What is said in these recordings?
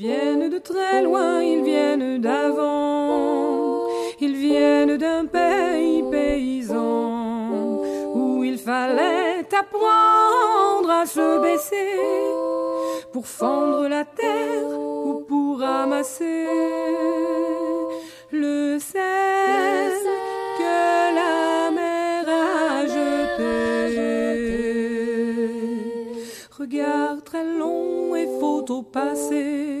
viennent de très loin, ils viennent d'avant, ils viennent d'un pays paysan où il fallait apprendre à se baisser pour fendre la terre ou pour ramasser le sel que la mer a jeté. Regard très long et photo passé,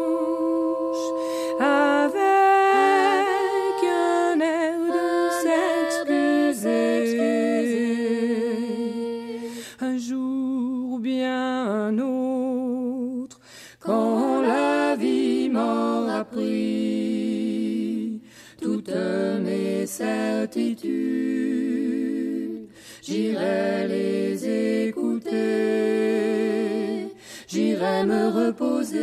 J'irai les écouter, j'irai me reposer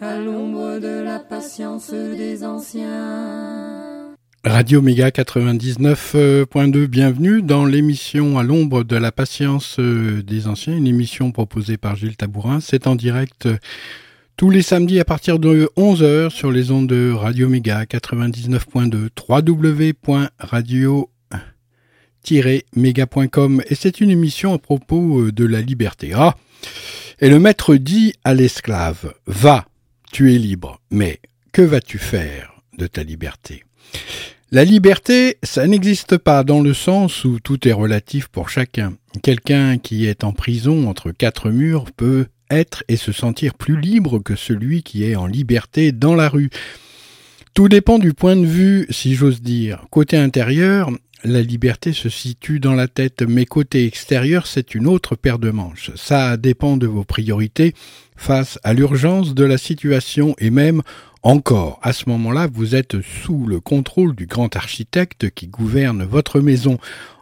à l'ombre de la patience des anciens. Radio Méga 99.2, bienvenue dans l'émission à l'ombre de la patience euh, des anciens, une émission proposée par Gilles Tabourin. C'est en direct tous les samedis à partir de 11h sur les ondes de Radio Méga 99.2, www.radio-méga.com et c'est une émission à propos euh, de la liberté. Ah Et le maître dit à l'esclave, va, tu es libre, mais que vas-tu faire de ta liberté? La liberté, ça n'existe pas dans le sens où tout est relatif pour chacun. Quelqu'un qui est en prison entre quatre murs peut être et se sentir plus libre que celui qui est en liberté dans la rue. Tout dépend du point de vue, si j'ose dire. Côté intérieur, la liberté se situe dans la tête, mais côté extérieur, c'est une autre paire de manches. Ça dépend de vos priorités face à l'urgence de la situation et même encore, à ce moment-là, vous êtes sous le contrôle du grand architecte qui gouverne votre maison.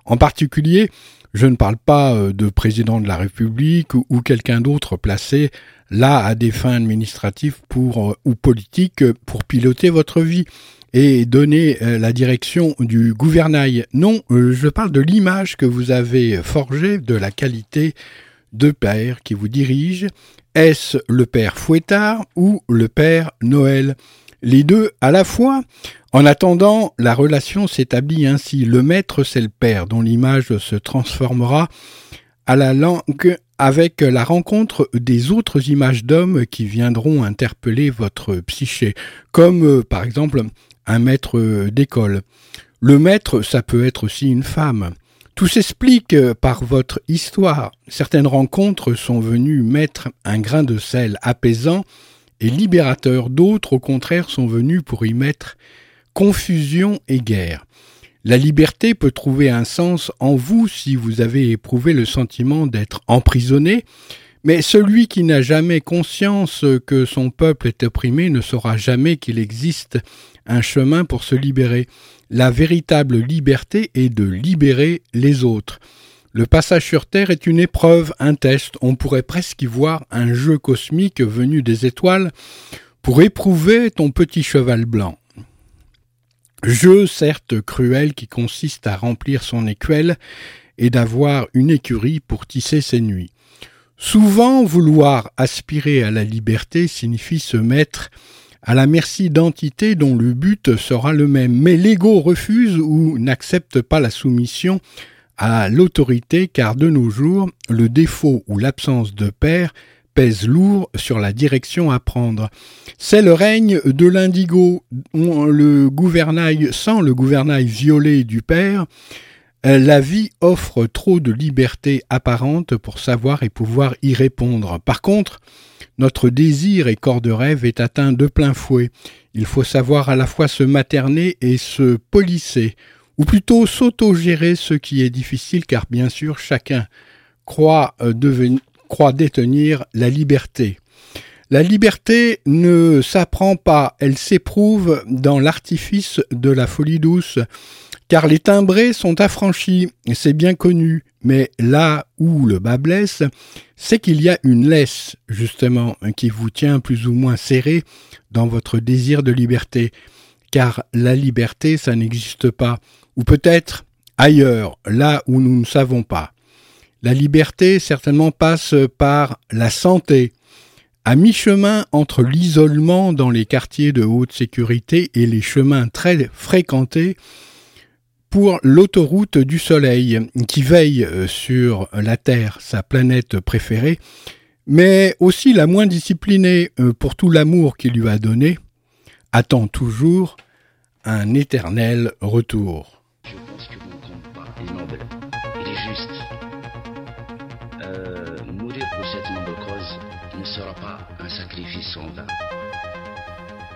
En particulier, je ne parle pas euh, de président de la République ou, quelqu'un d'autre placé là à des fins administratives pour, euh, ou politiques pour piloter votre vie et donner euh, la direction du gouvernail. Non, je parle de l'image que vous avez forgée de la qualité de père qui vous dirige. Est-ce le père Fouettard ou le père Noël? Les deux à la fois En attendant, la relation s'établit ainsi. Le maître, c'est le père, dont l'image se transformera à la langue avec la rencontre des autres images d'hommes qui viendront interpeller votre psyché, comme euh, par exemple un maître d'école. Le maître, ça peut être aussi une femme. Tout s'explique euh, par votre histoire. Certaines rencontres sont venues mettre un grain de sel apaisant et libérateur, d'autres au contraire sont venues pour y mettre confusion et guerre. La liberté peut trouver un sens en vous si vous avez éprouvé le sentiment d'être emprisonné, mais celui qui n'a jamais conscience que son peuple est opprimé ne saura jamais qu'il existe un chemin pour se libérer. La véritable liberté est de libérer les autres. Le passage sur Terre est une épreuve, un test, on pourrait presque y voir un jeu cosmique venu des étoiles pour éprouver ton petit cheval blanc. Jeu certes cruel qui consiste à remplir son écuelle et d'avoir une écurie pour tisser ses nuits. Souvent vouloir aspirer à la liberté signifie se mettre à la merci d'entités dont le but sera le même. Mais l'ego refuse ou n'accepte pas la soumission à l'autorité car de nos jours, le défaut ou l'absence de père pèse lourd sur la direction à prendre. C'est le règne de l'indigo, le gouvernail sans le gouvernail violet du père. La vie offre trop de liberté apparente pour savoir et pouvoir y répondre. Par contre, notre désir et corps de rêve est atteint de plein fouet. Il faut savoir à la fois se materner et se polisser, ou plutôt s'autogérer ce qui est difficile car bien sûr chacun croit, euh, croit détenir la liberté. La liberté ne s'apprend pas, elle s'éprouve dans l'artifice de la folie douce, car les timbrés sont affranchis, c'est bien connu, Mais là où le bas blesse, c'est qu'il y a une laisse, justement, qui vous tient plus ou moins serré dans votre désir de liberté. Car la liberté, ça n'existe pas. Ou peut-être ailleurs, là où nous ne savons pas. La liberté certainement passe par la santé, à mi-chemin entre l'isolement dans les quartiers de haute sécurité et les chemins très fréquentés pour l'autoroute du Soleil, qui veille sur la Terre, sa planète préférée, mais aussi la moins disciplinée euh, pour tout l'amour qu'il lui a donné, attend toujours un éternel retour.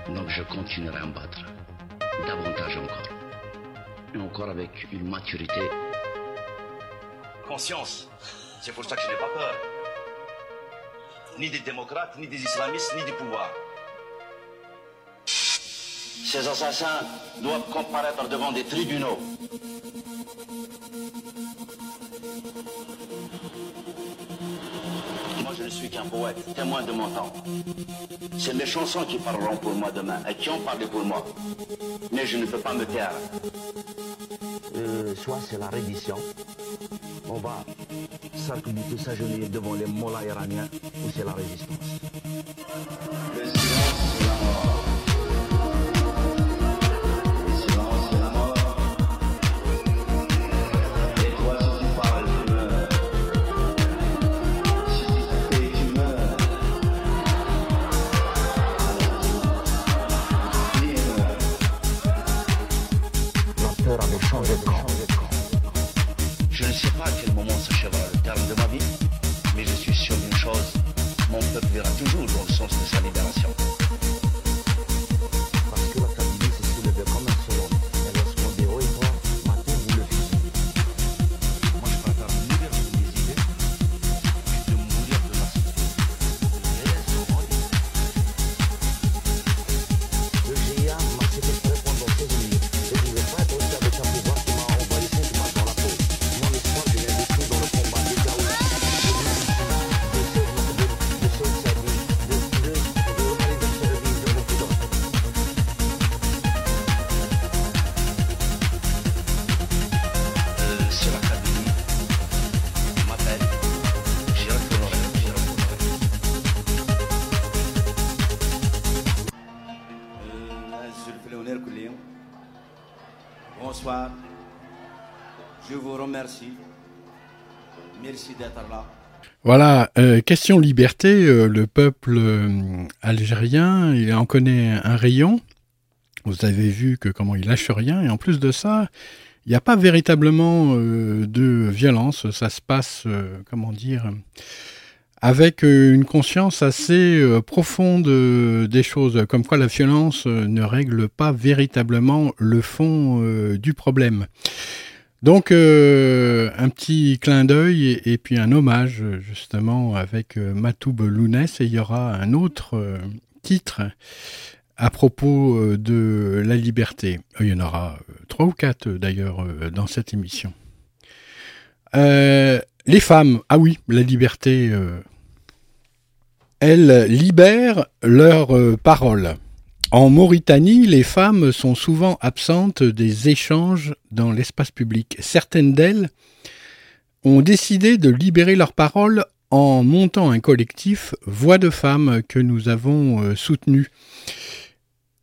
Donc je continuerai à me battre. Davantage encore. Et encore avec une maturité. Conscience. C'est pour ça que je n'ai pas peur. Ni des démocrates, ni des islamistes, ni du pouvoir. Ces assassins doivent comparaître devant des tribunaux. Suis qu'un poète, témoin de mon temps. C'est mes chansons qui parleront pour moi demain et qui ont parlé pour moi. Mais je ne peux pas me taire. Euh, soit c'est la reddition, on va s'arc-bouter, s'agenouiller devant les mollahs iraniens, ou c'est la résistance. Le silence, c'est la mort. Je ne sais pas à quel moment s'achèvera le terme de ma vie, mais je suis sûr d'une chose, mon peuple verra toujours dans le sens de sa libération. Voilà, euh, question liberté, euh, le peuple euh, algérien, il en connaît un rayon. Vous avez vu que comment il lâche rien, et en plus de ça, il n'y a pas véritablement de violence. Ça se passe, comment dire, avec une conscience assez profonde des choses, comme quoi la violence ne règle pas véritablement le fond du problème. Donc euh, un petit clin d'œil et, puis un hommage justement avec euh, Matoub Lounès et il y aura un autre euh, titre à propos de la liberté. Il y en aura trois ou quatre d'ailleurs dans cette émission. les femmes, ah oui, la liberté, elles libèrent leurs paroles. En Mauritanie, les femmes sont souvent absentes des échanges dans l'espace public. Certaines d'elles ont décidé de libérer leur parole en montant un collectif Voix de femmes que nous avons euh, soutenu.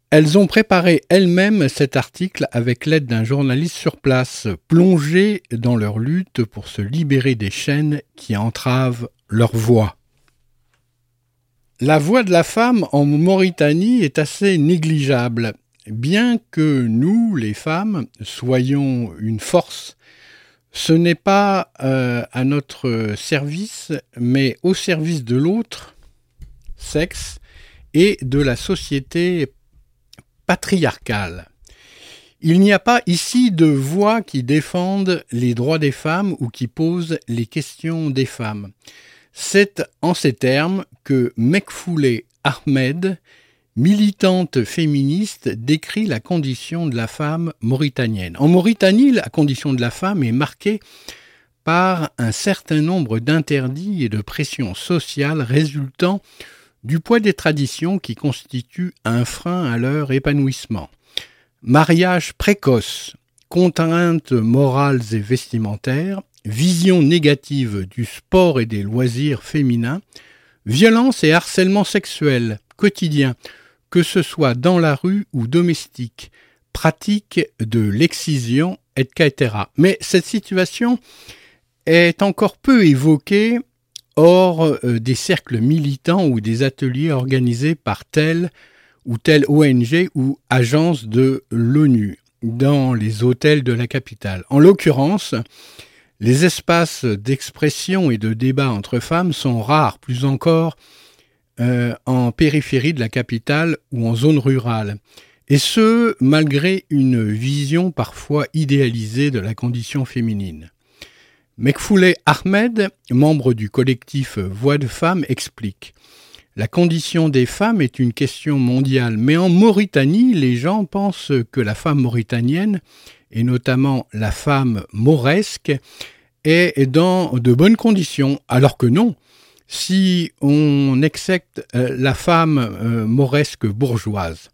Elles ont préparé elles-mêmes cet article avec l'aide d'un journaliste sur place, plongé dans leur lutte pour se libérer des chaînes qui entravent leur voix. La voix de la femme en Mauritanie est assez négligeable. Bien que nous, les femmes, soyons une force, ce n'est pas euh, à notre service, mais au service de l'autre sexe et de la société patriarcale. Il n'y a pas ici de voix qui défendent les droits des femmes ou qui posent les questions des femmes. C'est en ces termes que Mekfoulé Ahmed, militante féministe, décrit la condition de la femme mauritanienne. En Mauritanie, la condition de la femme est marquée par un certain nombre d'interdits et de pressions sociales résultant du poids des traditions qui constituent un frein à leur épanouissement. Mariage précoce, contraintes morales et vestimentaires, vision négative du sport et des loisirs féminins, violence et harcèlement sexuel quotidien, que ce soit dans la rue ou domestique, pratique de l'excision, etc. Mais cette situation est encore peu évoquée hors euh, des cercles militants ou des ateliers organisés par telle ou telle ONG ou agence de l'ONU dans les hôtels de la capitale. En l'occurrence, les espaces d'expression et de débat entre femmes sont rares, plus encore euh, en périphérie de la capitale ou en zone rurale. Et ce, malgré une vision parfois idéalisée de la condition féminine. Mekfoulé Ahmed, membre du collectif Voix de femmes, explique La condition des femmes est une question mondiale, mais en Mauritanie, les gens pensent que la femme mauritanienne, et notamment la femme mauresque, est dans de bonnes conditions, alors que non. Si on accepte euh, la femme euh, mauresque bourgeoise,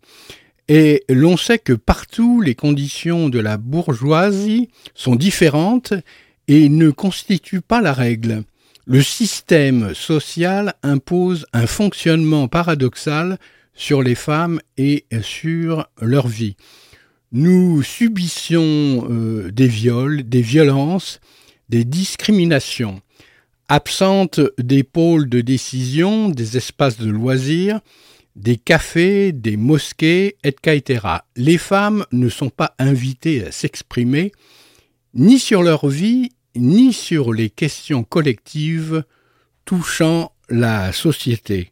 et l'on sait que partout les conditions de la bourgeoisie sont différentes et ne constitue pas la règle. Le système social impose un fonctionnement paradoxal sur les femmes et sur leur vie. Nous subissions euh, des viols, des violences, des discriminations. Absentes des pôles de décision, des espaces de loisirs, des cafés, des mosquées, etc. Les femmes ne sont pas invitées à s'exprimer ni sur leur vie, ni sur les questions collectives touchant la société.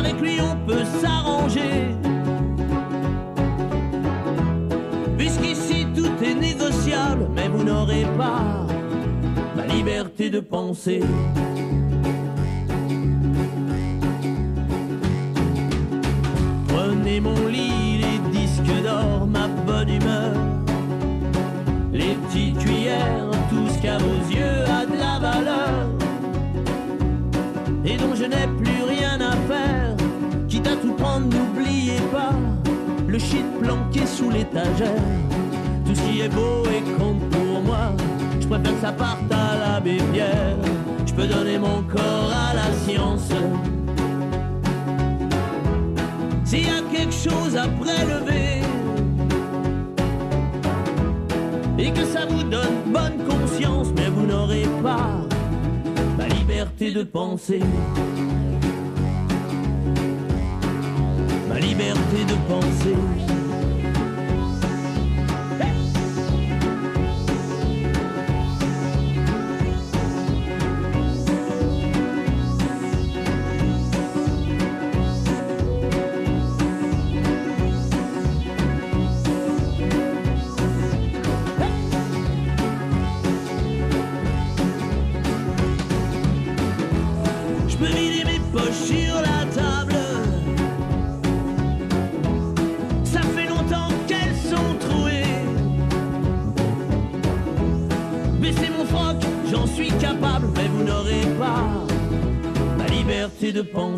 Avec lui, on peut s'arranger. Puisqu'ici tout est négociable, mais vous n'aurez pas ma liberté de penser. mon lit, les disques d'or, ma bonne humeur. Les petites cuillères, tout ce qu'à vos yeux a de la valeur. Et dont je n'ai plus. N'oubliez pas le shit planqué sous l'étagère. Tout ce qui est beau et compte pour moi. Je préfère que ça parte à la Pierre. Je peux donner mon corps à la science. S'il y a quelque chose à prélever et que ça vous donne bonne conscience, mais vous n'aurez pas la liberté de penser. Liberté de penser.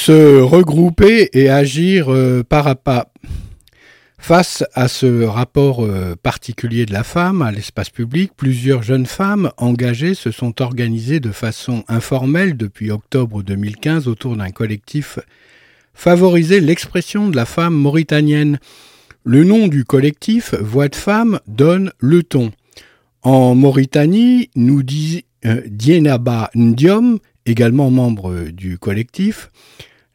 Se regrouper et agir euh, par à pas. Face à ce rapport euh, particulier de la femme à l'espace public, plusieurs jeunes femmes engagées se sont organisées de façon informelle depuis octobre 2015 autour d'un collectif favoriser l'expression de la femme mauritanienne. Le nom du collectif Voix de femme donne le ton. En Mauritanie, nous dit euh, Dienaba Ndiom, également membre du collectif,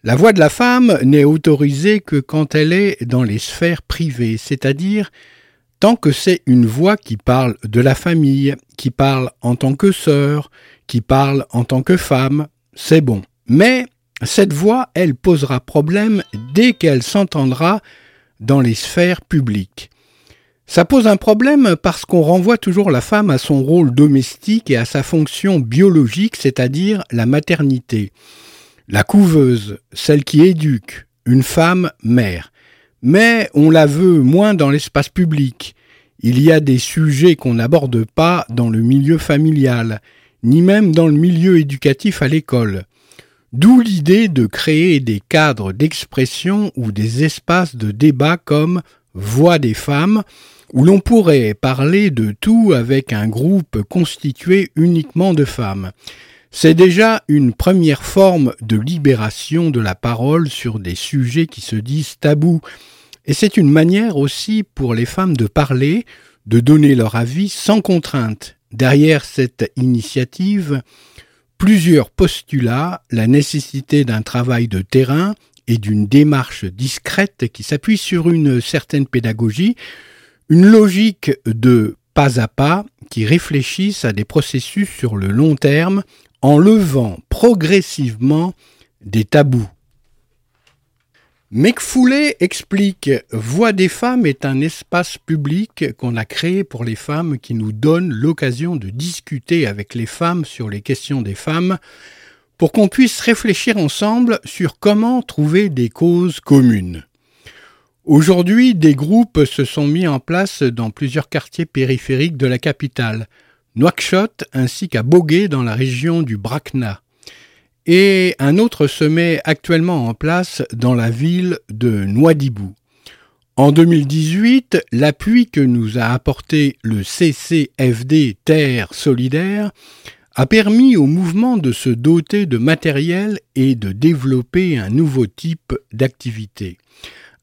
la voix de la femme n'est autorisée que quand elle est dans les sphères privées, c'est-à-dire tant que c'est une voix qui parle de la famille, qui parle en tant que sœur, qui parle en tant que femme, c'est bon. Mais cette voix, elle posera problème dès qu'elle s'entendra dans les sphères publiques. Ça pose un problème parce qu'on renvoie toujours la femme à son rôle domestique et à sa fonction biologique, c'est-à-dire la maternité la couveuse, celle qui éduque, une femme mère. Mais on la veut moins dans l'espace public. Il y a des sujets qu'on n'aborde pas dans le milieu familial, ni même dans le milieu éducatif à l'école. D'où l'idée de créer des cadres d'expression ou des espaces de débat comme Voix des femmes, où l'on pourrait parler de tout avec un groupe constitué uniquement de femmes. C'est déjà une première forme de libération de la parole sur des sujets qui se disent tabous. Et c'est une manière aussi pour les femmes de parler, de donner leur avis sans contrainte. Derrière cette initiative, plusieurs postulats, la nécessité d'un travail de terrain et d'une démarche discrète qui s'appuie sur une certaine pédagogie, une logique de pas à pas qui réfléchissent à des processus sur le long terme en levant progressivement des tabous. Mecfoulé explique Voix des femmes est un espace public qu'on a créé pour les femmes qui nous donne l'occasion de discuter avec les femmes sur les questions des femmes pour qu'on puisse réfléchir ensemble sur comment trouver des causes communes. Aujourd'hui, des groupes se sont mis en place dans plusieurs quartiers périphériques de la capitale, Nouakchott ainsi qu'à Bogué dans la région du Brakna. Et un autre se met actuellement en place dans la ville de Nouadhibou. En 2018, l'appui que nous a apporté le CCFD Terre Solidaire a permis au mouvement de se doter de matériel et de développer un nouveau type d'activité.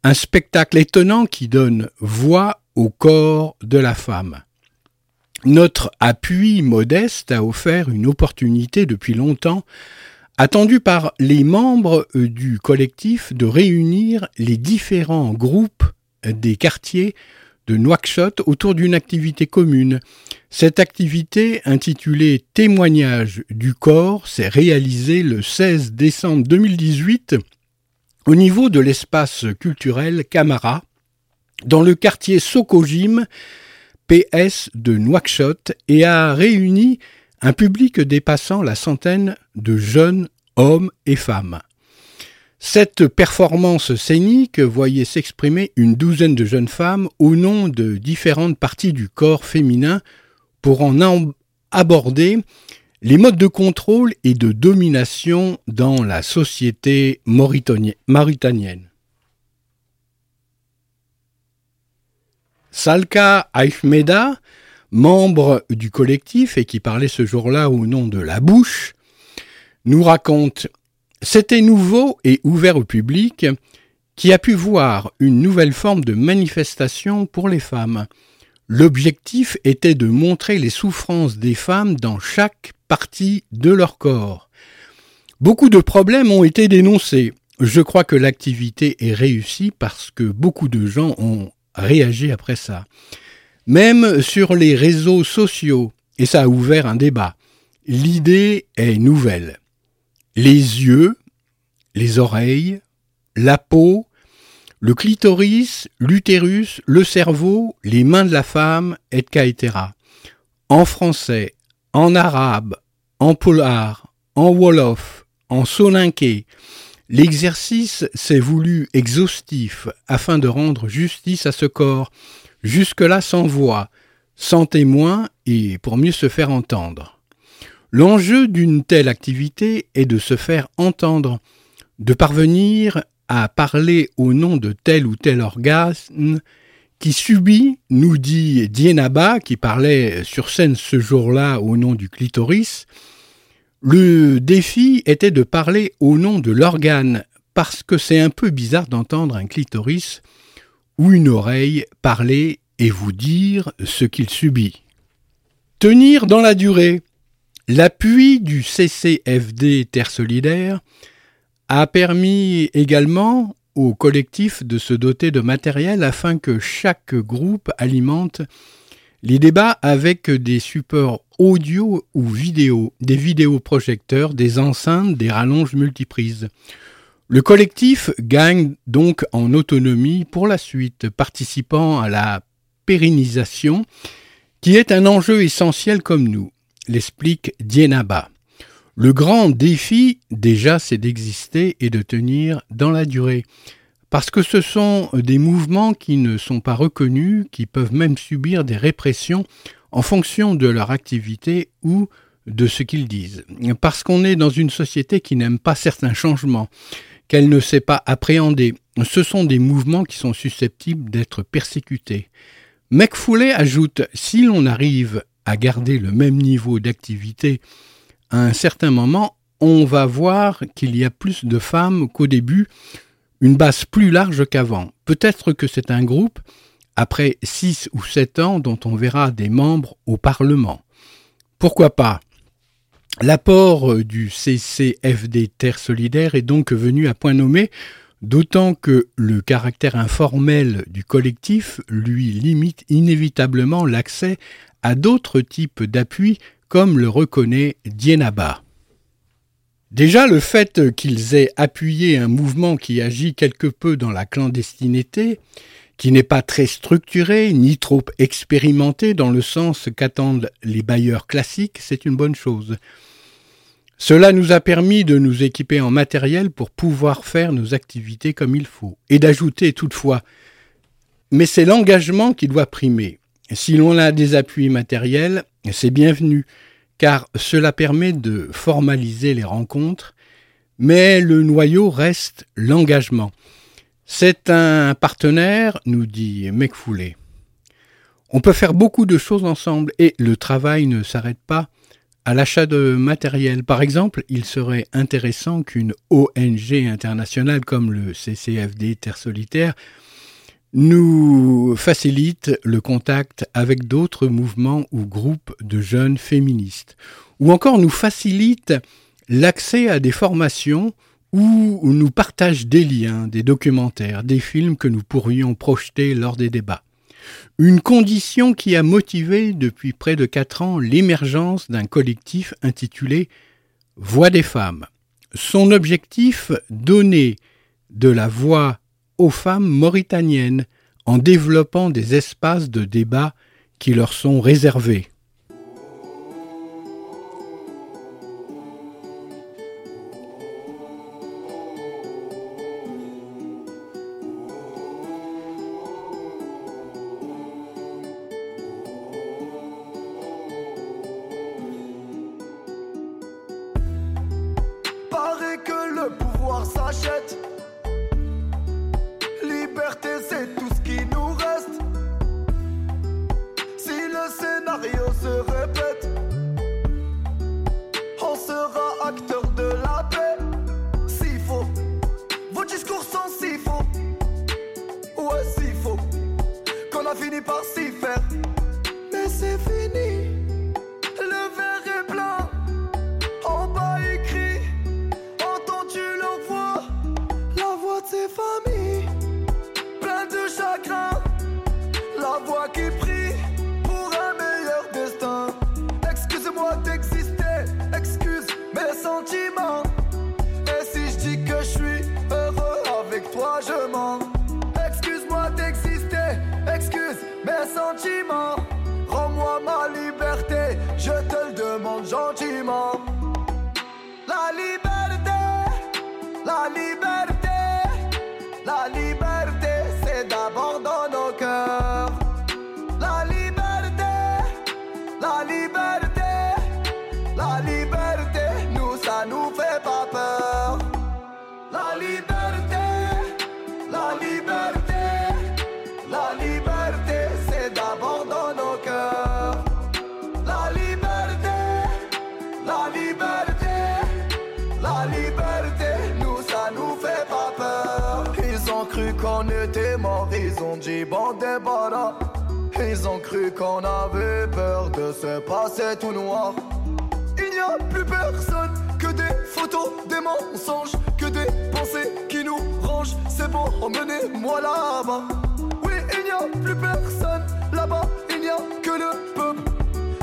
Un spectacle étonnant qui donne voix au corps de la femme. Notre appui modeste a offert une opportunité depuis longtemps, attendue par les membres euh, du collectif, de réunir les différents groupes des quartiers de Nouakchott autour d'une activité commune. Cette activité, intitulée Témoignage du corps, s'est réalisée le 16 décembre 2018 au niveau de l'espace culturel Camara, dans le quartier Sokojim, PS de Nouakchott et a réuni un public dépassant la centaine de jeunes hommes et femmes. Cette performance scénique voyait s'exprimer une douzaine de jeunes femmes au nom de différentes parties du corps féminin pour en aborder les modes de contrôle et de domination dans la société mauritanienne. Salka Ahmeda, membre du collectif et qui parlait ce jour-là au nom de La Bouche, nous raconte C'était nouveau et ouvert au public qui a pu voir une nouvelle forme de manifestation pour les femmes. L'objectif était de montrer les souffrances des femmes dans chaque partie de leur corps. Beaucoup de problèmes ont été dénoncés. Je crois que l'activité est réussie parce que beaucoup de gens ont réagi après ça. Même sur les réseaux sociaux, et ça a ouvert un débat. L'idée est nouvelle. Les yeux, les oreilles, la peau, le clitoris, l'utérus, le cerveau, les mains de la femme, etc. En français, en arabe, en polar, en wolof, en soninké. L'exercice s'est voulu exhaustif afin de rendre justice à ce corps, jusque-là sans voix, sans témoin et pour mieux se faire entendre. L'enjeu d'une telle activité est de se faire entendre, de parvenir à parler au nom de tel ou tel orgasme qui subit, nous dit Dienaba, qui parlait sur scène ce jour-là au nom du clitoris, le défi était de parler au nom de l'organe, parce que c'est un peu bizarre d'entendre un clitoris ou une oreille parler et vous dire ce qu'il subit. Tenir dans la durée. L'appui du CCFD Terre Solidaire a permis également au collectif de se doter de matériel afin que chaque groupe alimente les débats avec des supports audio ou vidéo, des vidéoprojecteurs, des enceintes, des rallonges multiprises. Le collectif gagne donc en autonomie pour la suite, participant à la pérennisation, qui est un enjeu essentiel comme nous, l'explique Dienaba. Le grand défi, déjà, c'est d'exister et de tenir dans la durée. Parce que ce sont des mouvements qui ne sont pas reconnus, qui peuvent même subir des répressions en fonction de leur activité ou de ce qu'ils disent. Parce qu'on est dans une société qui n'aime pas certains changements, qu'elle ne sait pas appréhender. Ce sont des mouvements qui sont susceptibles d'être persécutés. McFoulet ajoute si l'on arrive à garder le même niveau d'activité à un certain moment, on va voir qu'il y a plus de femmes qu'au début, une base plus large qu'avant. Peut-être que c'est un groupe, après six ou sept ans, dont on verra des membres au Parlement. Pourquoi pas? L'apport du CCFD Terre Solidaire est donc venu à point nommé, d'autant que le caractère informel du collectif lui limite inévitablement l'accès à d'autres types d'appuis comme le reconnaît Dienaba. Déjà le fait qu'ils aient appuyé un mouvement qui agit quelque peu dans la clandestinité, qui n'est pas très structuré ni trop expérimenté dans le sens qu'attendent les bailleurs classiques, c'est une bonne chose. Cela nous a permis de nous équiper en matériel pour pouvoir faire nos activités comme il faut, et d'ajouter toutefois, mais c'est l'engagement qui doit primer. Si l'on a des appuis matériels, c'est bienvenu, car cela permet de formaliser les rencontres, mais le noyau reste l'engagement. C'est un partenaire, nous dit Mecfoulé. On peut faire beaucoup de choses ensemble et le travail ne s'arrête pas à l'achat de matériel. Par exemple, il serait intéressant qu'une ONG internationale comme le CCFD Terre Solitaire nous facilite le contact avec d'autres mouvements ou groupes de jeunes féministes, ou encore nous facilite l'accès à des formations ou nous partage des liens, des documentaires, des films que nous pourrions projeter lors des débats. Une condition qui a motivé depuis près de quatre ans l'émergence d'un collectif intitulé Voix des femmes. Son objectif, donner de la voix aux femmes mauritaniennes en développant des espaces de débat qui leur sont réservés. Qu'on était mort, ils ont dit bon débarras. Ils ont cru qu'on avait peur de se passer tout noir. Il n'y a plus personne que des photos, des mensonges, que des pensées qui nous rangent. C'est bon, emmenez-moi là-bas. Oui, il n'y a plus personne là-bas, il n'y a que le peuple.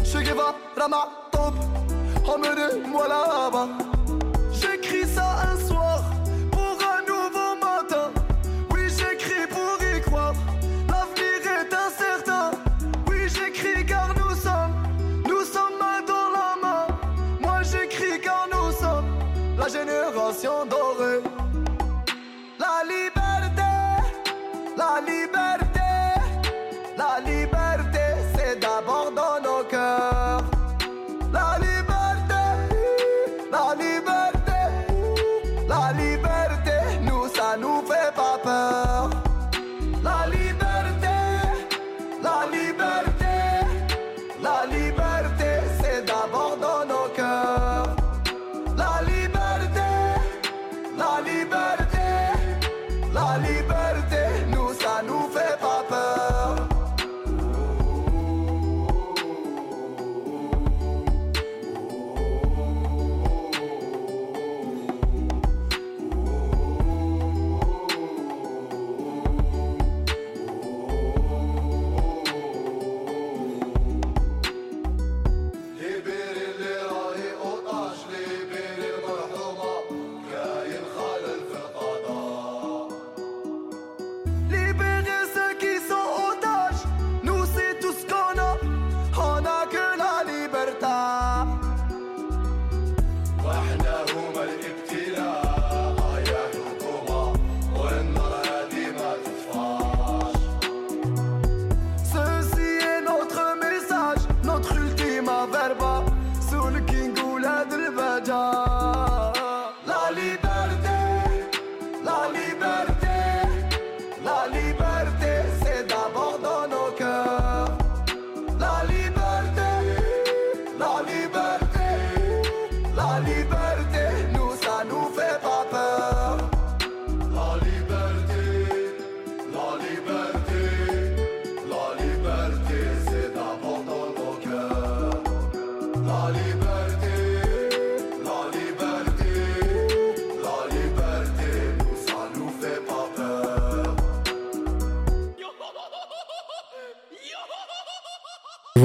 Che Guevara ma top, emmenez-moi là-bas.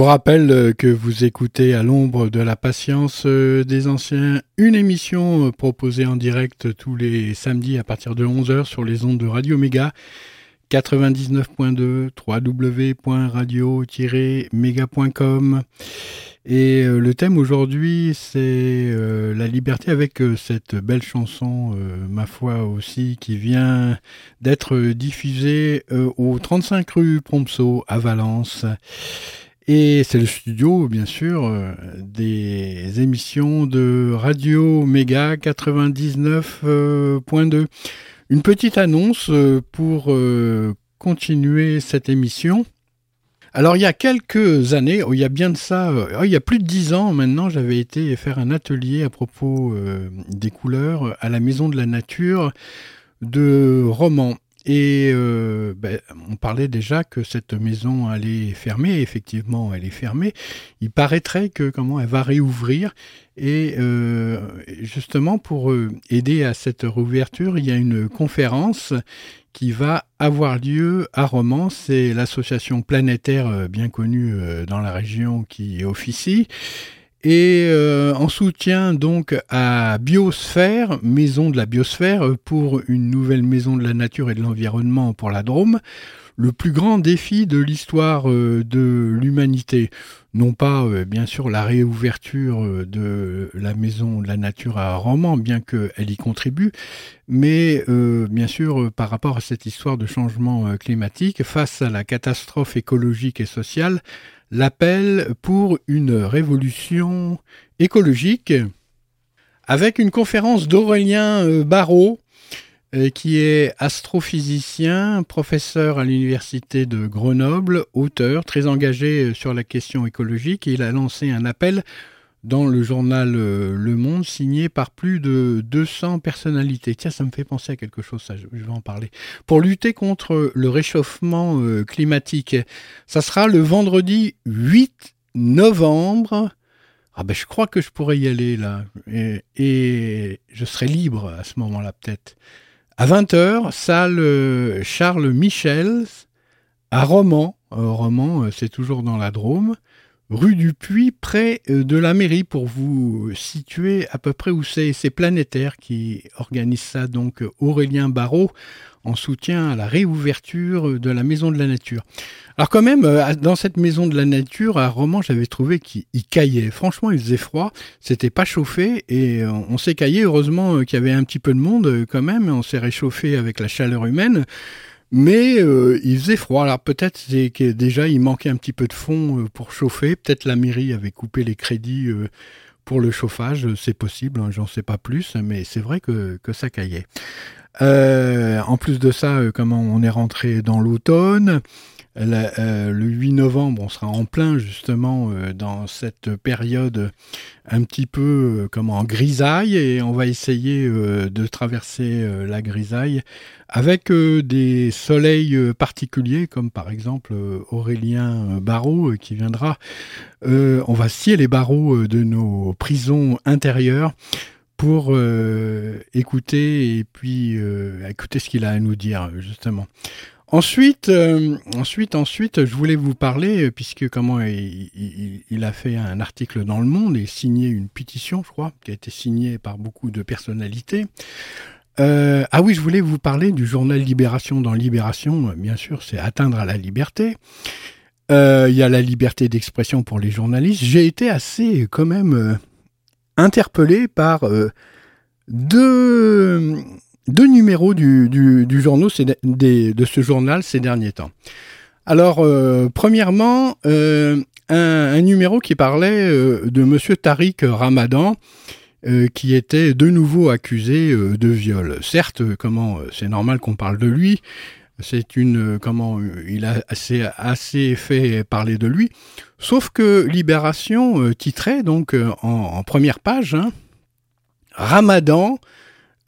Vous rappelle euh, que vous écoutez à l'ombre de la patience euh, des anciens une émission euh, proposée en direct tous les samedis à partir de 11h sur les ondes de Radio Méga 99.2 www.radio-méga.com et le thème aujourd'hui c'est la liberté avec cette belle chanson ma foi aussi qui vient d'être diffusée au 35 rue Prompso à Valence. Et c'est le studio, bien sûr, euh, des émissions de Radio Méga 99.2. Une petite annonce euh, pour euh, continuer cette émission. Alors il y a quelques années, oh, il y a bien de ça, euh, oh, il y a plus de dix ans maintenant, j'avais été faire un atelier à propos euh, des couleurs à la Maison de la Nature de Romans. Et euh, ben, on parlait déjà que cette maison allait fermer. Effectivement, elle est fermée. Il paraîtrait que comment elle va réouvrir. Et euh, justement, pour euh, aider à cette réouverture, il y a une conférence qui va avoir lieu à Romans. C'est l'association planétaire bien connue dans la région qui officie. Et euh, en soutien donc à Biosphère, maison de la biosphère, euh, pour une nouvelle maison de la nature et de l'environnement pour la Drôme, le plus grand défi de l'histoire de l'humanité. Non pas, bien sûr, la réouverture de la maison de la nature à Roman, bien qu'elle y contribue, mais bien sûr, par rapport à cette histoire de changement climatique, face à la catastrophe écologique et sociale, l'appel pour une révolution écologique avec une conférence d'Aurélien euh, Barrault, euh, qui est astrophysicien, professeur à l'université de Grenoble, auteur très engagé euh, sur la question écologique. Il a lancé un appel dans le journal Le Monde, signé par plus de 200 personnalités. Tiens, ça me fait penser à quelque chose, ça, je vais en parler. Pour lutter contre le réchauffement climatique, ça sera le vendredi 8 novembre ah ben je crois que je pourrais y aller là. Et, je serai libre à ce moment-là peut-être. À 20h, salle euh, Charles Michel à Romans. Euh, Romans, euh, c'est toujours dans la Drôme. Rue du Puy, près de la mairie, pour vous situer à peu près où c'est. C'est Planétaire qui organise ça, donc Aurélien Barrault en soutien à la réouverture de la Maison de la Nature. Alors quand même, euh, dans cette Maison de la Nature, à Romans, j'avais trouvé qu'il caillait. Franchement, il faisait froid, c'était pas chauffé et euh, on s'est caillé. Heureusement euh, qu'il y avait un petit peu de monde quand même, on s'est réchauffé avec la chaleur humaine. Mais il faisait froid. Alors peut-être déjà il manquait un petit peu de fond pour chauffer. Peut-être la mairie avait coupé les crédits pour le chauffage. C'est possible, hein, j'en sais pas plus, mais c'est vrai que, ça caillait. Euh, en plus de ça, euh, comment on est rentré dans l'automne, euh, le 8 novembre, on sera en plein justement dans cette période un petit peu comme en grisaille et on va essayer de traverser la grisaille avec des soleils particuliers comme par exemple Aurélien Barrault qui viendra. on va scier les barreaux de nos prisons intérieures pour euh, écouter et puis euh, écouter ce qu'il a à nous dire justement. Ensuite, euh, ensuite, ensuite, je voulais vous parler puisque comment il, a fait un article dans Le Monde et signé une pétition, je crois, qui a été signée par beaucoup de personnalités. ah oui, je voulais vous parler du journal Libération. Dans Libération, bien sûr, c'est atteindre à la liberté. Il y a la liberté d'expression pour les journalistes. J'ai été assez, quand même interpellé par euh, deux, deux, numéros du, du, de ce journal ces derniers temps. Alors, euh, premièrement, euh, un, numéro qui parlait de Monsieur Tariq Ramadan, qui était de nouveau accusé de viol. Certes, comment c'est normal qu'on parle de lui, c'est une comment il a assez fait parler de lui. Sauf que Libération euh, titrait donc euh, en, première page hein, Ramadan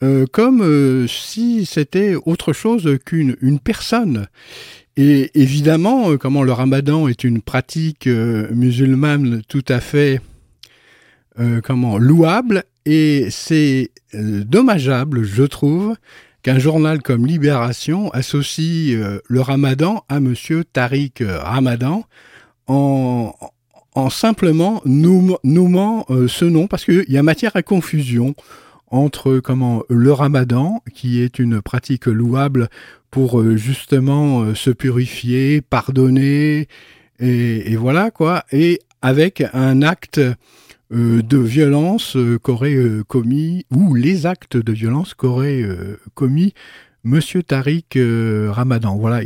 euh, comme si c'était autre chose qu'une une personne. Et évidemment, comment le Ramadan est une pratique musulmane tout à fait comment louable et c'est dommageable, je trouve, qu'un journal comme Libération associe euh, le ramadan à monsieur Tariq euh, Ramadan en, en simplement nommant euh, ce nom parce qu'il y a matière à confusion entre comment le ramadan qui est une pratique louable pour justement se purifier, pardonner et, voilà quoi et avec un acte euh, de violence euh, qu'aurait euh, commis, ou les actes de violence qu'aurait commis Monsieur Tariq Ramadan. Voilà.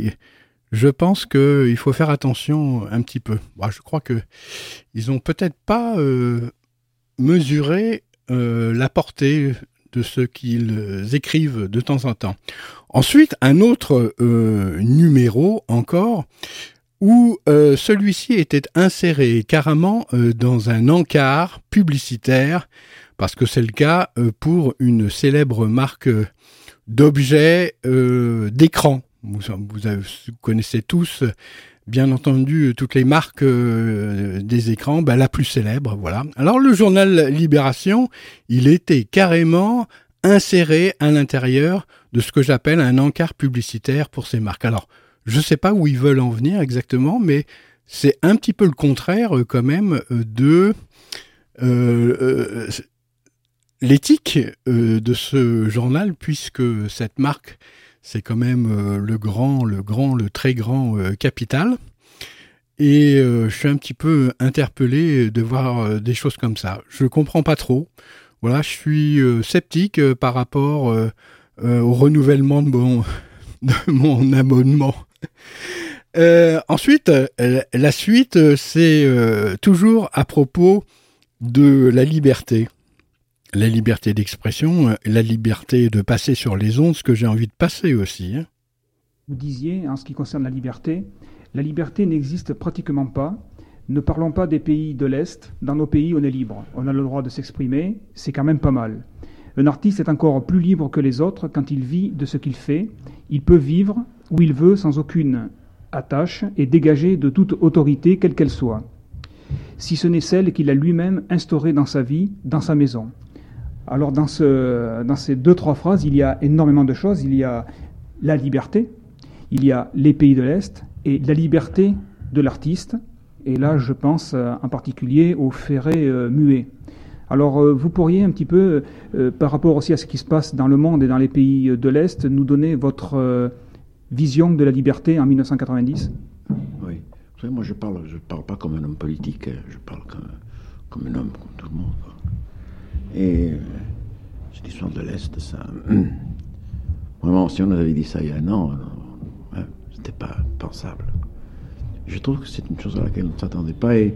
Je pense qu'il faut faire attention un petit peu. je crois que ils ont peut-être pas mesuré la portée de ce qu'ils écrivent de temps en temps. Ensuite, un autre numéro encore où euh, celui-ci était inséré carrément euh, dans un encart publicitaire, parce que c'est le cas euh, pour une célèbre marque d'objets d'écran. Vous, connaissez tous, bien entendu, toutes les marques des écrans, ben, la plus célèbre, voilà. Alors le journal Libération, il était carrément inséré à l'intérieur de ce que j'appelle un encart publicitaire pour ces marques. Alors, je ne sais pas où ils veulent en venir exactement, mais c'est un petit peu le contraire euh, quand même euh, de euh, l'éthique de ce journal, puisque cette marque c'est quand même le grand, le grand, le très grand capital. Et je suis un petit peu interpellé de voir des choses comme ça. Je comprends pas trop. Voilà, je suis sceptique par rapport au renouvellement de mon, abonnement. Euh, ensuite, euh, la suite, euh, c'est toujours à propos de la liberté. La liberté d'expression, la liberté de passer sur les ondes, ce que j'ai envie de passer aussi. Hein. Vous disiez, en ce qui concerne la liberté, la liberté n'existe pratiquement pas. Ne parlons pas des pays de l'Est. Dans nos pays, on est libre. On a le droit de s'exprimer. C'est quand même pas mal. Un artiste est encore plus libre que les autres quand il vit de ce qu'il fait. Il peut vivre où il veut sans aucune attache et dégagé de toute autorité quelle qu'elle soit, si ce n'est celle qu'il a lui-même instaurée dans sa vie, dans sa maison. Alors dans, ce, dans ces deux, trois phrases, il y a énormément de choses. Il y a la liberté, il y a les pays de l'Est et la liberté de l'artiste. Et là, je pense euh, en particulier au ferré euh, muet. Alors, euh, vous pourriez un petit peu, par rapport aussi à ce qui se passe dans le monde et dans les pays de l'Est, nous donner votre vision de la liberté en 1990 Oui. Vous savez, moi, je parle, je parle pas comme un homme politique, hein. je parle comme, comme un homme, comme tout le monde. Et cette histoire de l'Est, ça. Vraiment, si on nous avait dit ça il y a un an, hein, c'était pas pensable. Je trouve que c'est une chose à laquelle on ne s'attendait pas et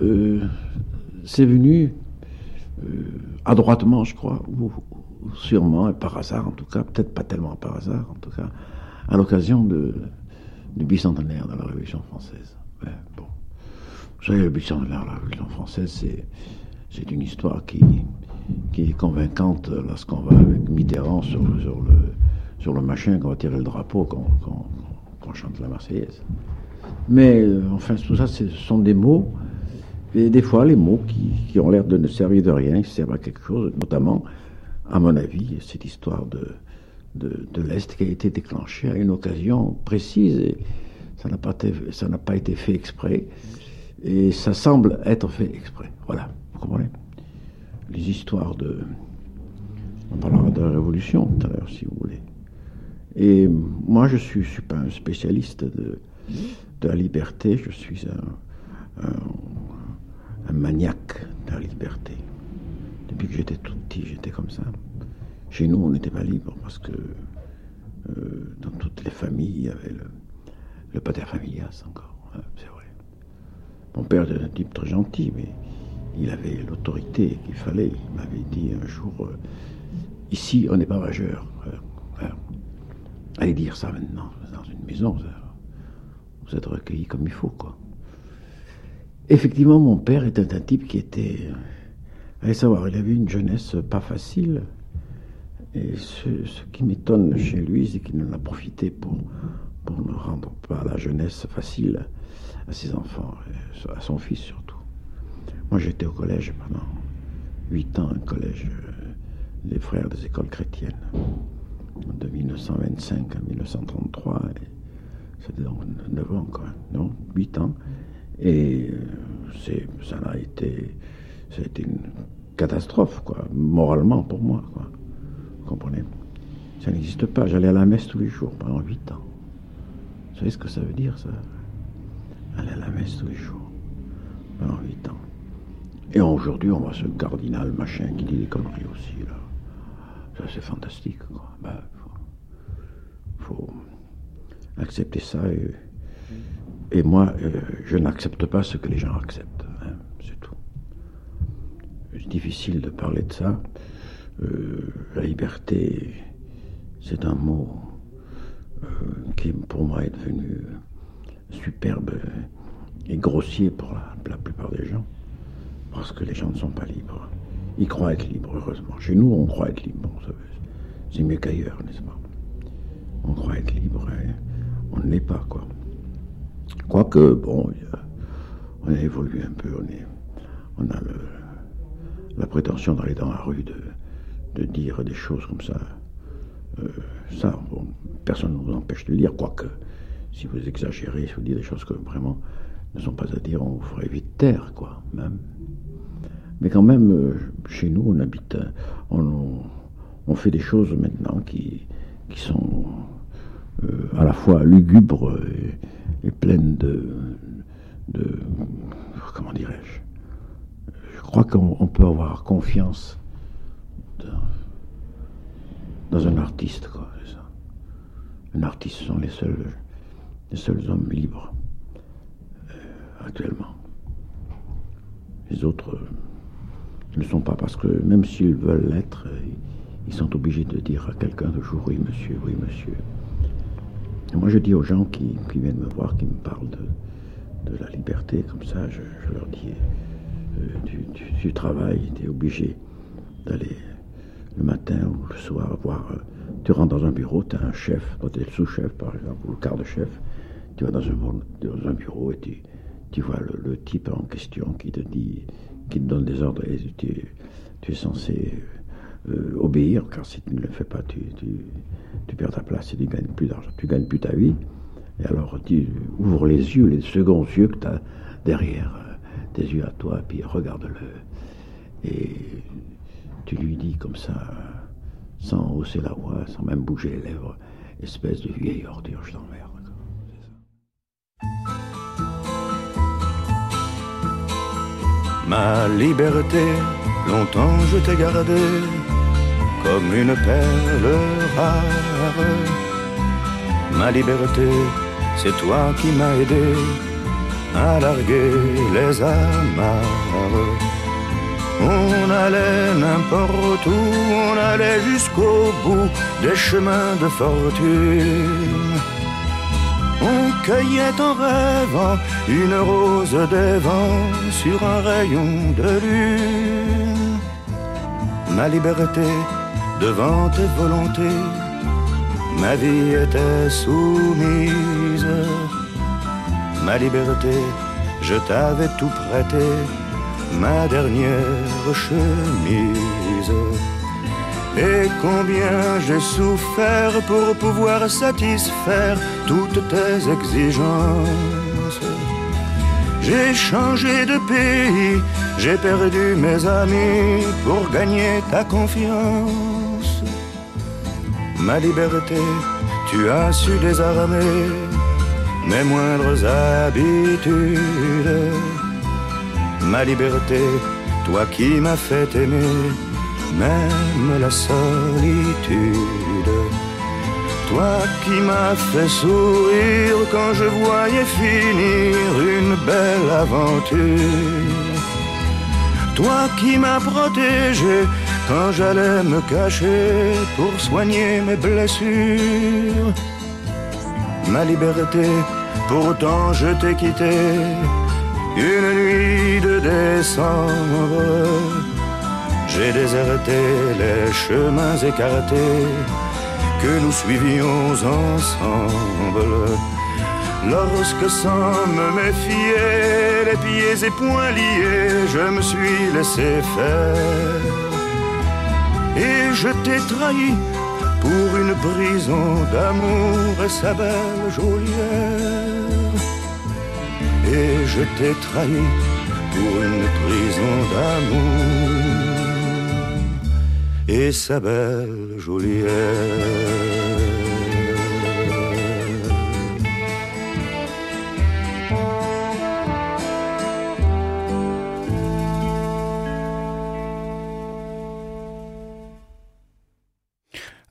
euh, c'est venu euh, adroitement, je crois, ou, sûrement, et par hasard en tout cas, peut-être pas tellement par hasard en tout cas, à l'occasion du bicentenaire de la Révolution française. bon. Vous savez, le bicentenaire de la Révolution française, c'est une histoire qui, qui est convaincante lorsqu'on va avec Mitterrand sur, sur, le, sur le machin, qu'on va tirer le drapeau, qu'on, chante la Marseillaise. Mais euh, enfin, tout ça, ce sont des mots, et des fois, les mots qui, qui ont l'air de ne servir de rien, ils servent à quelque chose, notamment, à mon avis, cette histoire de, de, l'Est qui a été déclenché à une occasion précise. Et ça n'a pas, pas été fait exprès. Et ça semble être fait exprès. Voilà, vous comprenez? Les histoires de... On parlera de la Révolution tout à l'heure, si vous voulez. Et moi, je ne suis, pas un spécialiste de, la liberté, je suis un, un maniaque de la liberté. Depuis que j'étais tout petit, j'étais comme ça. Chez nous, on n'était pas libre parce que euh, dans toutes les familles, il y avait le, le pater familias encore, hein, c'est vrai. Mon père était un type très gentil, mais il avait l'autorité qu'il fallait. Il m'avait dit un jour, euh, ici, on n'est pas majeur. Euh, allez dire ça maintenant, dans une maison, vous êtes recueillis comme il faut. Effectivement, mon père était un type qui était... allez savoir, il avait une jeunesse pas facile. Et ce, qui m'étonne chez lui, c'est qu'il en a profité pour, pour ne rendre pas la jeunesse facile à ses enfants, à son fils surtout. Moi, j'étais au collège pendant huit ans, un collège euh, des frères des écoles chrétiennes, de 1925 à 1933. C'était donc neuf ans, quoi, non Huit ans. Et euh, ça a été, ça une catastrophe, quoi, moralement pour moi, quoi. Vous comprenez Ça n'existe pas. J'allais à la messe tous les jours pendant huit ans. Vous savez ce que ça veut dire, ça? Aller à la messe tous les jours pendant huit ans. Et aujourd'hui, on voit ce cardinal machin qui dit des conneries aussi, là. Ça, c'est fantastique, quoi. Ben, faut, accepter ça. Et, moi, euh, je n'accepte pas ce que les gens acceptent. Hein, c'est tout. C'est difficile de parler de ça. Euh, la liberté, c'est un mot euh, qui pour moi est devenu superbe et grossier pour la, plupart des gens, parce que les gens ne sont pas libres. Ils croient être libres, heureusement. Chez nous, on croit être libre. c'est mieux qu'ailleurs, n'est-ce pas? On croit être libre et on ne l'est pas, quoi. Quoique, bon, on a évolué un peu, on, a la prétention d'aller dans la rue de, dire des choses comme ça. Euh, ça, personne ne vous empêche de le dire, quoique, si vous exagérez, si vous dites des choses que vraiment ne sont pas à dire, on vous ferait vite taire, quoi, même. Mais quand même, euh, chez nous, on habite, on, on, fait des choses maintenant qui, sont à la fois lugubres et, pleines de, de comment dirais-je? Je crois qu'on peut avoir confiance dans, un artiste, quoi. Ça. Un artiste sont les seuls, les seuls hommes libres actuellement. Les autres ne le sont pas parce que même s'ils veulent l'être, ils sont obligés de dire à quelqu'un toujours oui monsieur, oui monsieur. moi je dis aux gens qui, viennent me voir, qui me parlent de, la liberté, comme ça, je, leur dis euh, tu, travailles, tu es obligé d'aller le matin ou le soir voir. Euh, tu rentres dans un bureau, tu as un chef, tu es le sous-chef par exemple, ou le quart de chef. Tu vas dans un, dans un bureau et tu, tu vois le, type en question qui te dit, qui te donne des ordres et tu, es censé euh, obéir, car si tu ne le fais pas, tu, perds ta place et tu gagnes plus d'argent, tu gagnes plus ta vie. Et alors tu ouvres les yeux, les seconds yeux que tu as derrière euh, tes yeux à toi, puis regarde-le. Et tu lui dis comme ça, sans hausser la voix, sans même bouger les lèvres, espèce de vieille ordure, je t'emmerde. Ma liberté, longtemps je t'ai gardé comme une perle rare. Ma liberté, c'est toi qui m'as aidé à larguer les amarres. On allait n'importe où, on allait jusqu'au bout des chemins de fortune. On cueillait en rêvant une rose des vents sur un rayon de lune. Ma liberté devant tes volontés, ma vie était soumise. Ma liberté, je t'avais tout prêté, ma dernière chemise. Et combien j'ai souffert pour pouvoir satisfaire toutes tes exigences. J'ai changé de pays, j'ai perdu mes amis pour gagner ta confiance. Ma liberté, tu as su désarmer mes moindres habitudes. Ma liberté, toi qui m'as fait aimer même la solitude. Toi qui m'as fait sourire quand je voyais finir une belle aventure. Toi qui m'as protégé quand j'allais me cacher pour soigner mes blessures. Ma liberté, pourtant je t'ai quitté une nuit de décembre j'ai déserté les chemins écartés que nous suivions ensemble. Lorsque sans me méfier, les pieds et poings liés, je me suis laissé faire. Et je t'ai trahi pour une prison d'amour et sa belle geôlière. Et je t'ai trahi pour une prison d'amour et sa belle Juliette.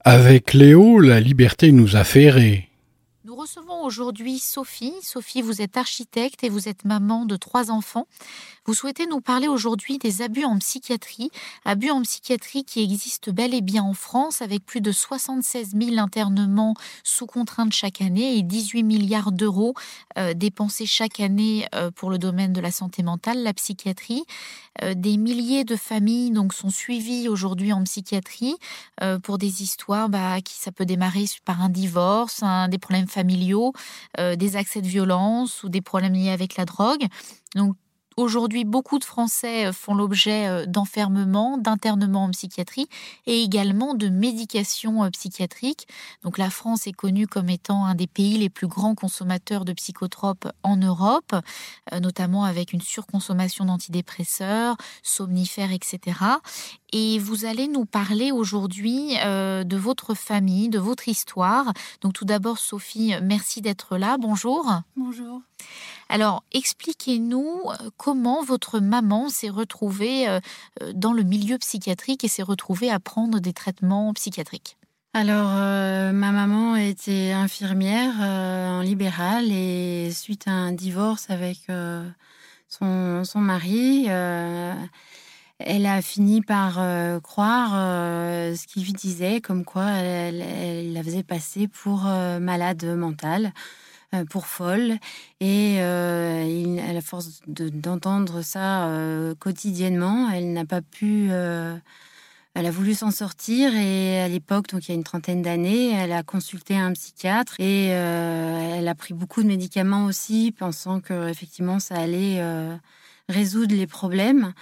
Avec Léo, la liberté nous a ferré. Nous recevons aujourd'hui Sophie. Sophie, vous êtes architecte et vous êtes maman de trois enfants. Vous souhaitez nous parler aujourd'hui des abus en psychiatrie, abus en psychiatrie qui existent bel et bien en France avec plus de 76 000 internements sous contrainte chaque année et 18 milliards d'euros euh, dépensés chaque année euh, pour le domaine de la santé mentale, la psychiatrie. Euh, des milliers de familles donc sont suivies aujourd'hui en psychiatrie pour des histoires bah, qui ça peut démarrer par un divorce, des problèmes familiaux, des accès de violence ou des problèmes liés avec la drogue. Donc Aujourd'hui, beaucoup de Français euh, font l'objet euh, d'enfermement, d'internement en psychiatrie et également de médication euh, psychiatrique. Donc la France est connue comme étant un des pays les plus grands consommateurs de psychotropes en Europe, notamment avec une surconsommation d'antidépresseurs, somnifères, etc. Et vous allez nous parler aujourd'hui de votre famille, de votre histoire. Donc tout d'abord, Sophie, merci d'être là. Bonjour. Bonjour. Alors, expliquez-nous comment votre maman s'est retrouvée euh, euh, dans le milieu psychiatrique et s'est retrouvée à prendre des traitements psychiatriques? Alors, ma maman était infirmière en libéral et suite à un divorce avec son, mari, elle a fini par croire ce qu'il lui disait, comme quoi elle, la faisait passer pour malade mentale. Euh, pour folle. Et euh, à la force d'entendre ça euh, quotidiennement, elle n'a pas pu. elle a voulu s'en sortir et à l'époque, donc il y a une trentaine d'années, elle a consulté un psychiatre et elle a pris beaucoup de médicaments aussi, pensant que effectivement ça allait résoudre les problèmes.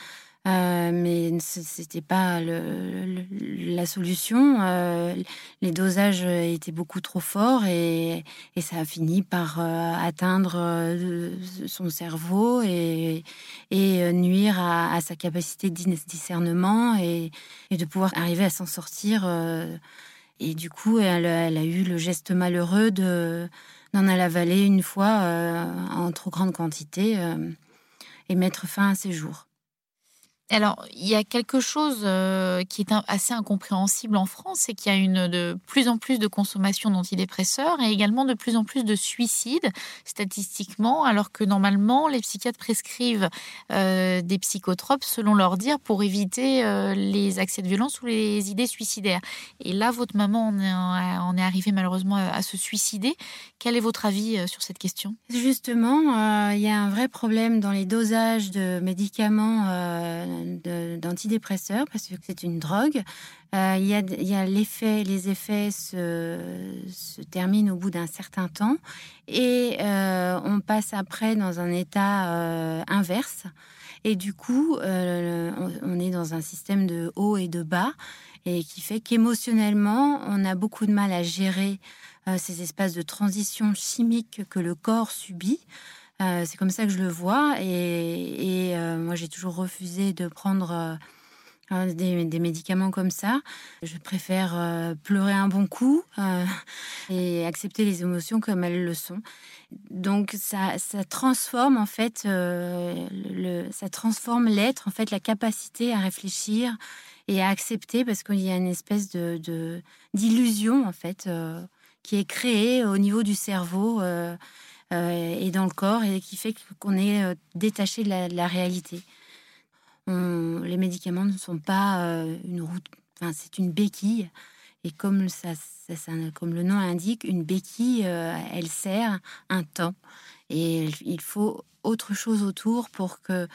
Euh, mais c'était pas la solution. Euh, les dosages étaient beaucoup trop forts et, ça a fini par euh, atteindre son cerveau et, nuire à, sa capacité de discernement et, de pouvoir arriver à s'en sortir. et du coup, elle, elle, a eu le geste malheureux de d'en avaler une fois en trop grande quantité et mettre fin à ses jours. Alors, il y a quelque chose euh, qui est assez incompréhensible en France, c'est qu'il y a de plus en plus de consommation d'antidépresseurs et également de plus en plus de suicides statistiquement, alors que normalement les psychiatres prescrivent euh, des psychotropes selon leur dire pour éviter euh, les accès de violence ou les idées suicidaires. Et là, votre maman en est, arrivée malheureusement à, se suicider. Quel est votre avis sur cette question? Justement, il y a un vrai problème dans les dosages de médicaments d'antidépresseurs parce que c'est une drogue. Euh, il y a, l'effet, les effets se, terminent au bout d'un certain temps et euh, on passe après dans un état euh, inverse. Et du coup, on, est dans un système de haut et de bas et qui fait qu'émotionnellement, on a beaucoup de mal à gérer ces espaces de transition chimique que le corps subit. Euh, c'est comme ça que je le vois. Et, euh, moi, j'ai toujours refusé de prendre euh, des, médicaments comme ça. Je préfère pleurer un bon coup et accepter les émotions comme elles le sont. Donc, ça, transforme en fait, le, ça transforme l'être, en fait, la capacité à réfléchir et à accepter, parce qu'il y a une espèce de d'illusion en fait qui est créée au niveau du cerveau. Euh, et dans le corps et qui fait qu'on est euh, détaché de la, réalité. les médicaments ne sont pas euh, une route, enfin, c'est une béquille. Et comme, ça, comme le nom indique, une béquille, elle sert un temps. Et il faut autre chose autour pour que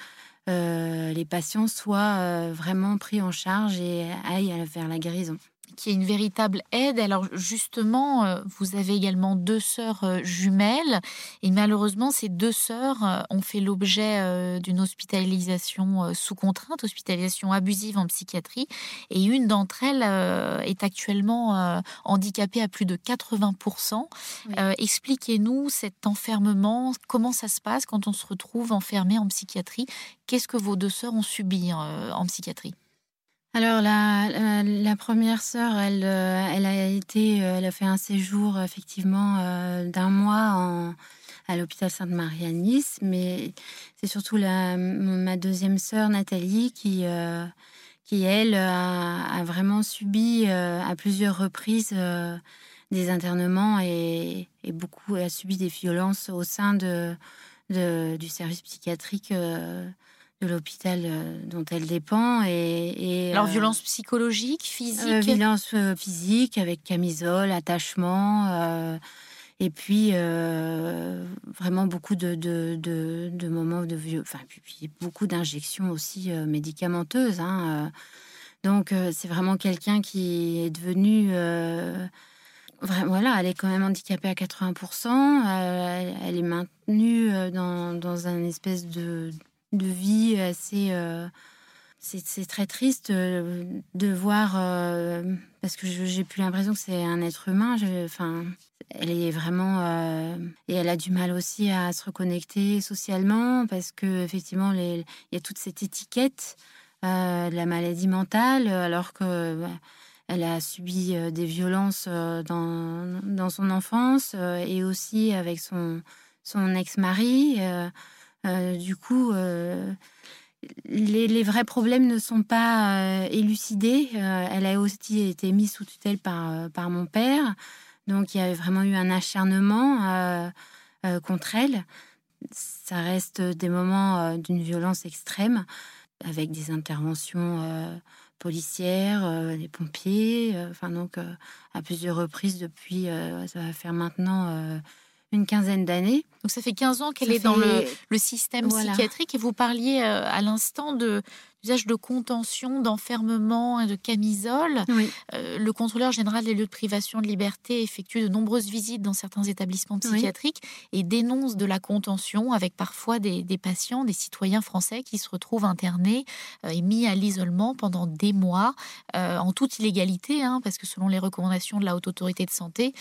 les patients soient vraiment pris en charge et aillent vers la guérison qui est une véritable aide. Alors justement, euh, vous avez également deux sœurs euh, jumelles. Et malheureusement, ces deux sœurs euh, ont fait l'objet d'une hospitalisation sous contrainte, hospitalisation abusive en psychiatrie. Et une d'entre elles est actuellement handicapée à plus de 80%. Expliquez-nous cet enfermement, comment ça se passe quand on se retrouve enfermé en psychiatrie? Qu'est-ce que vos deux sœurs ont subi en psychiatrie? Alors la, première sœur, elle, euh, a été, euh, elle a fait un séjour effectivement euh, d'un mois à l'hôpital Sainte-Marie à Nice, mais c'est surtout ma deuxième sœur Nathalie qui, qui elle a, vraiment subi à plusieurs reprises des internements et, beaucoup a subi des violences au sein du service psychiatrique de l'hôpital euh, dont elle dépend. Et, Alors, euh, violence psychologique, physique euh, Violence physique avec camisole, attachement. et puis, vraiment beaucoup de, de, de, moments de vieux. Enfin, puis, beaucoup d'injections aussi médicamenteuses. Hein, donc, c'est vraiment quelqu'un qui est devenu. voilà, elle est quand même handicapée à 80%. elle est maintenue dans, dans un espèce de de vie assez. c'est très triste de voir, parce que j'ai plus l'impression que c'est un être humain. Enfin, elle est vraiment et elle a du mal aussi à se reconnecter socialement parce que effectivement, il y a toute cette étiquette de la maladie mentale, alors que bah, elle a subi euh, des violences euh, dans, dans son enfance euh, et aussi avec son, son ex-mari. Du coup, les, les, vrais problèmes ne sont pas élucidés. elle a aussi été mise sous tutelle par, mon père. Donc, il y a vraiment eu un acharnement contre elle. Ça reste des moments d'une violence extrême avec des interventions policières, euh, les pompiers, euh, enfin donc euh, à plusieurs reprises depuis, ça va faire maintenant une quinzaine d'années. Donc ça fait 15 ans qu'elle est dans le, le système psychiatrique et vous parliez à l'instant de de contention, d'enfermement et de camisole. Euh, le contrôleur général des lieux de privation de liberté effectue de nombreuses visites dans certains établissements psychiatriques et dénonce de la contention avec parfois des, patients, des citoyens français qui se retrouvent internés euh, et mis à l'isolement pendant des mois euh, en toute illégalité, hein, parce que selon les recommandations de la Haute Autorité de Santé,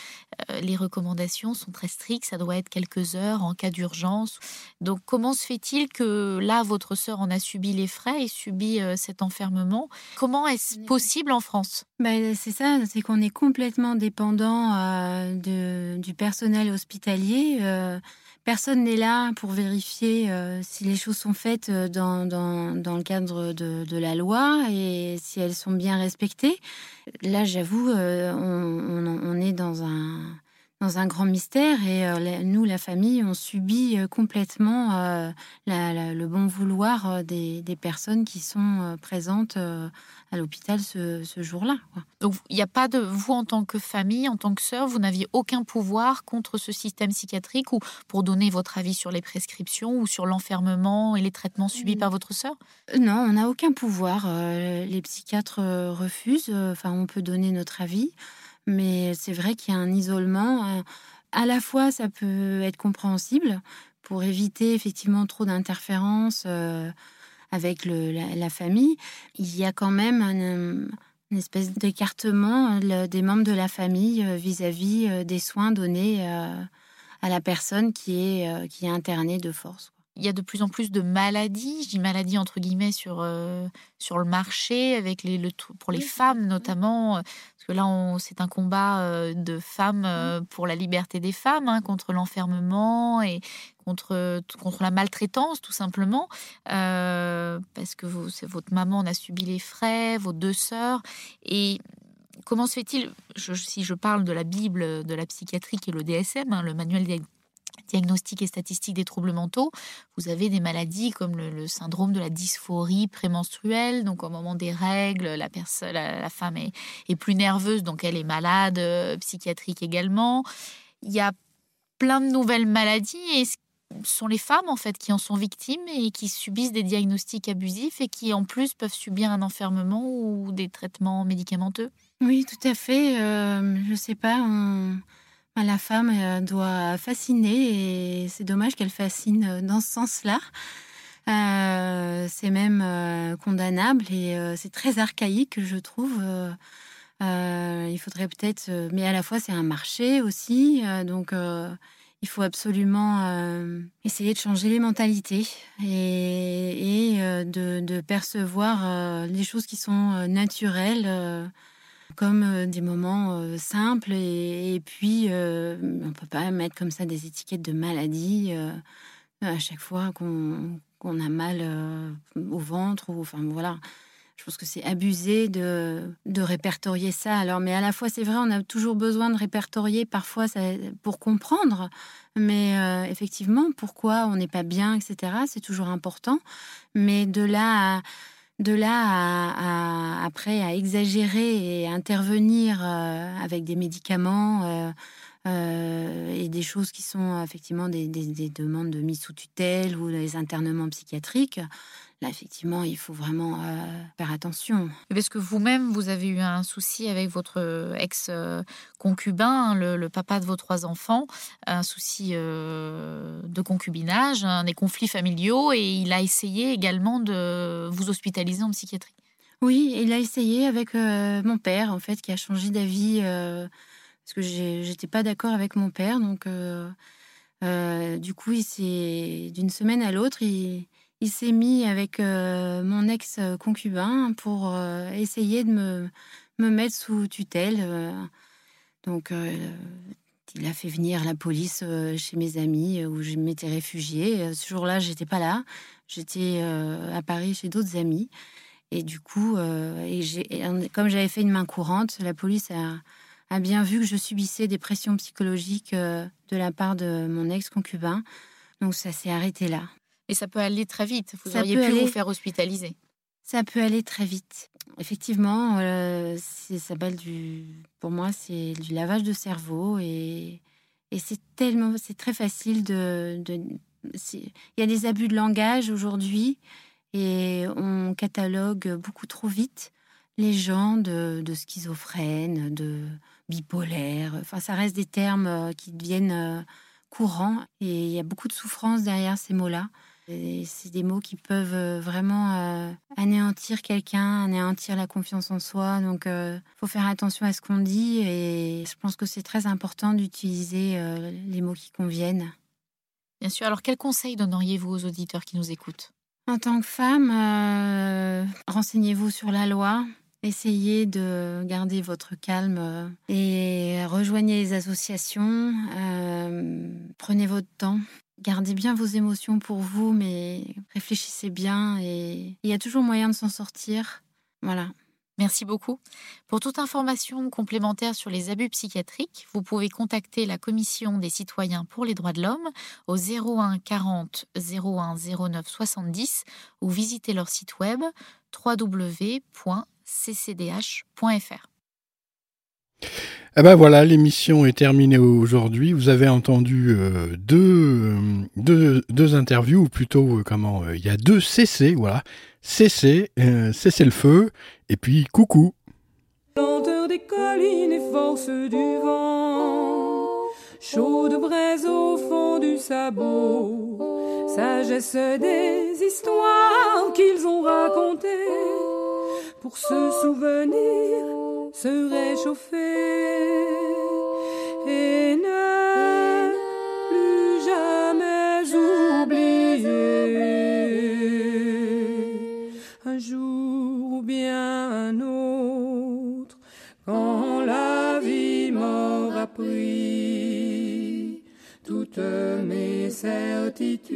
les recommandations sont très strictes, ça doit être quelques heures en cas d'urgence. Donc comment se fait-il que là, votre sœur en a subi les frais et subi euh, cet enfermement. Comment est-ce possible en France? Ben, C'est ça, c'est qu'on est complètement dépendant euh, de, du personnel hospitalier. Euh, personne n'est là pour vérifier si les choses sont faites dans, dans, dans le cadre de, de, la loi et si elles sont bien respectées. Là, j'avoue, on, on, est dans un dans un grand mystère et euh, nous, la famille, on subit euh, complètement euh, le bon vouloir des, personnes qui sont présentes à l'hôpital ce, jour-là. Donc il n'y a pas de vous en tant que famille, en tant que sœur, vous n'aviez aucun pouvoir contre ce système psychiatrique ou pour donner votre avis sur les prescriptions ou sur l'enfermement et les traitements subis par votre sœur? Non, on n'a aucun pouvoir. les psychiatres refusent. Enfin, on peut donner notre avis. Mais c'est vrai qu'il y a un isolement. Euh, à la fois, ça peut être compréhensible pour éviter effectivement trop d'interférences euh, avec la, famille. Il y a quand même une espèce d'écartement euh, des membres de la famille vis-à-vis des soins donnés à la personne qui est, qui est internée de force il y a de plus en plus de maladies, je dis maladies entre guillemets sur, euh, sur le marché, avec les, le, pour les femmes notamment, euh, parce que là c'est un combat euh, de femmes pour la liberté des femmes, hein, contre l'enfermement et contre, contre la maltraitance tout simplement, parce que vous, votre maman en a subi les frais, vos deux sœurs, et comment se fait-il, si je parle de la Bible de la psychiatrie qui est le DSM, hein, le manuel diagnostic et statistique des troubles mentaux, vous avez des maladies comme le, syndrome de la dysphorie prémenstruelle. Donc, au moment des règles, la, la, femme est, plus nerveuse, donc elle est malade, euh, psychiatrique également. Il y a plein de nouvelles maladies et ce sont les femmes en fait qui en sont victimes et qui subissent des diagnostics abusifs et qui en plus peuvent subir un enfermement ou des traitements médicamenteux. Oui, tout à fait. Euh, je sais pas. La femme euh, doit fasciner et c'est dommage qu'elle fascine euh, dans ce sens-là. Euh, c'est même condamnable et c'est très archaïque, je trouve. il faudrait peut-être, mais à la fois c'est un marché aussi, donc il faut absolument essayer de changer les mentalités et, de, percevoir les choses qui sont naturelles comme euh, des moments euh, simples et, puis euh, on peut pas mettre comme ça des étiquettes de maladie à chaque fois qu'on a mal au ventre ou enfin voilà je pense que c'est abusé de, de, répertorier ça. Alors, mais à la fois, c'est vrai, on a toujours besoin de répertorier parfois ça, pour comprendre. Mais effectivement, pourquoi on n'est pas bien, etc., c'est toujours important. Mais de là à de là à, après à exagérer et intervenir euh, avec des médicaments euh, euh, et des choses qui sont effectivement des, demandes de mise sous tutelle ou des internements psychiatriques, là, effectivement, il faut vraiment faire attention. Parce que vous-même, vous avez eu un souci avec votre ex-concubin, le, papa de vos trois enfants, un souci de concubinage, des conflits familiaux, et il a essayé également de vous hospitaliser en psychiatrie. Oui, il a essayé avec mon père, en fait, qui a changé d'avis parce que j'étais pas d'accord avec mon père. Donc, euh, euh, du coup, il d'une semaine à l'autre, il, s'est mis avec euh, mon ex-concubin pour essayer de me, me, mettre sous tutelle. donc, il a fait venir la police chez mes amis où je m'étais réfugiée. Ce jour-là, j'étais pas là. J'étais à Paris chez d'autres amis. Et du coup, comme j'avais fait une main courante, la police a a bien vu que je subissais des pressions psychologiques euh, de la part de mon ex-concubin. Donc ça s'est arrêté là. Et ça peut aller très vite. Vous auriez pu vous faire hospitaliser. Ça peut aller très vite. Effectivement, euh, ça s'appelle du. Pour moi, c'est du lavage de cerveau et, et c'est tellement, c'est très facile de. de il y a des abus de langage aujourd'hui et on catalogue beaucoup trop vite les gens de, de schizophrènes, de bipolaire. Enfin, ça reste des termes euh, qui deviennent euh, courants et il y a beaucoup de souffrance derrière ces mots-là. C'est des mots qui peuvent euh, vraiment anéantir quelqu'un, anéantir la confiance en soi. Donc, il faut faire attention à ce qu'on dit et je pense que c'est très important d'utiliser les mots qui conviennent. Bien sûr. Alors, quels conseils donneriez-vous aux auditeurs qui nous écoutent? En tant que femme, renseignez-vous sur la loi, Essayez de garder votre calme euh, et rejoignez les associations. Euh, prenez votre temps. Gardez bien vos émotions pour vous, mais réfléchissez bien et il y a toujours moyen de s'en sortir. Voilà. Merci beaucoup. Pour toute information complémentaire sur les abus psychiatriques, vous pouvez contacter la Commission des citoyens pour les droits de l'homme au 01 40 01 09 70 ou visiter leur site web www ccdh.fr. Eh ben voilà, l'émission est terminée aujourd'hui. Vous avez entendu euh, deux, deux, deux, interviews, ou plutôt, euh, comment, euh, il y a deux CC, voilà. CC, CC le feu, et puis coucou. Lenteur des collines et force du vent, chaude braise au fond du sabot, sagesse des histoires qu'ils ont racontées pour se souvenir, se réchauffer et ne plus jamais oublier. Un jour ou bien un autre quand la vie m'aura pris toutes mes certitudes,